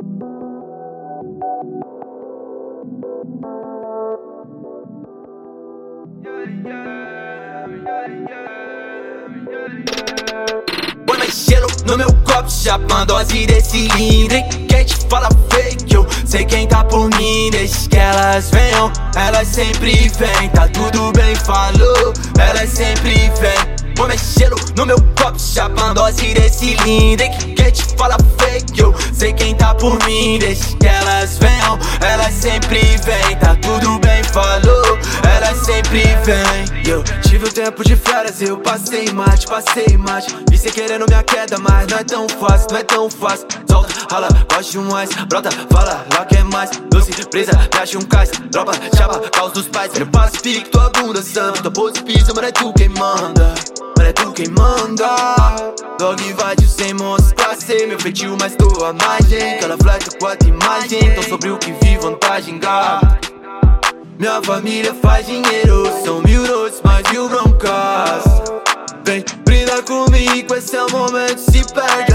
Põe mais gelo no meu copo, chapando dose desse hein? Quem te fala fake, eu sei quem tá por mim Desde que elas venham, elas sempre vêm. Tá tudo bem, falou, elas sempre vêm. Põe mais gelo no meu copo, chapando dose desse lindo, por mim Desde que elas venham, elas sempre vêm Tá tudo bem, falou, elas sempre vêm. Eu tive um tempo de férias, eu passei mate, passei mate Vi cê querendo minha queda, mas não é tão fácil, não é tão fácil Solta, rala, um mais, brota, fala, lá quer mais. Doce, presa, me um cais, dropa, chapa, caos dos pais. Meu passo, pique, tua bunda, samba, tua pose, pisa, mano é tu quem manda. Mano é tu quem manda. Dog invade sem monstros, classe Meu feitio, mas tua margem. Aquela flecha com a imagem Então sobre o que vi, vantagem, gato minha família faz dinheiro, são mil noites, mais mil broncas. Vem, brinda comigo, esse é o momento, se perde,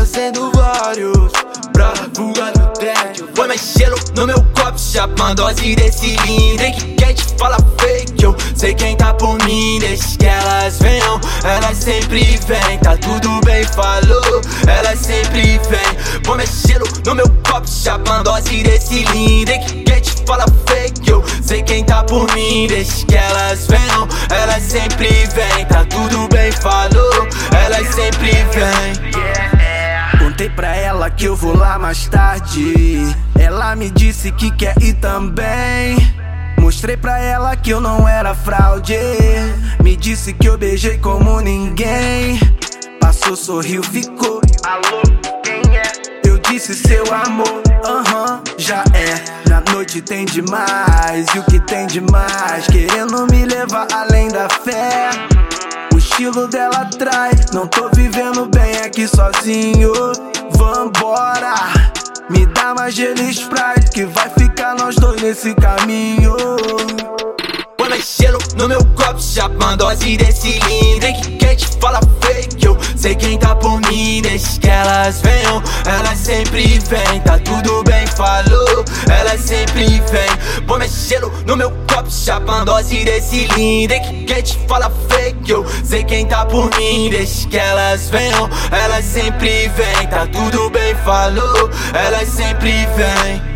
mais gelo no meu copo, chapando dose desse lindo, hein? Quem te fala fake, eu sei quem tá por mim. Desde que elas venham, elas sempre vêm. Tá tudo bem, falou, elas sempre vêm. Põe mais gelo no meu copo, chapando dose desse lindo, hein? Quem te fala fake, eu sei quem tá por mim. Desde que elas venham, elas sempre vêm. Tá tudo bem, falou, elas sempre vêm. Contei pra que eu vou lá mais tarde. Ela me disse que quer ir também. Mostrei pra ela que eu não era fraude. Me disse que eu beijei como ninguém. Passou, sorriu, ficou. Alô, quem é? Eu disse seu amor, aham, já é. Na noite tem demais, e o que tem demais? Querendo me levar além da fé. O estilo dela atrai, não tô vivendo bem aqui sozinho. Vambora, me dá mais gelo e Sprite que vai ficar nós dois nesse caminho. Gelo no meu copo, chapando dose desse lindo, hein? Quem te fala fake, eu sei quem tá por mim. Desde que elas venham, elas sempre vêm. Tá tudo bem, falou, elas sempre vêm. Mais gelo no meu copo, chapando dose desse lindo, hein? Quem te fala fake, eu sei quem tá por mim. Desde que elas venham, elas sempre vêm. Tá tudo bem, falou, elas sempre vêm.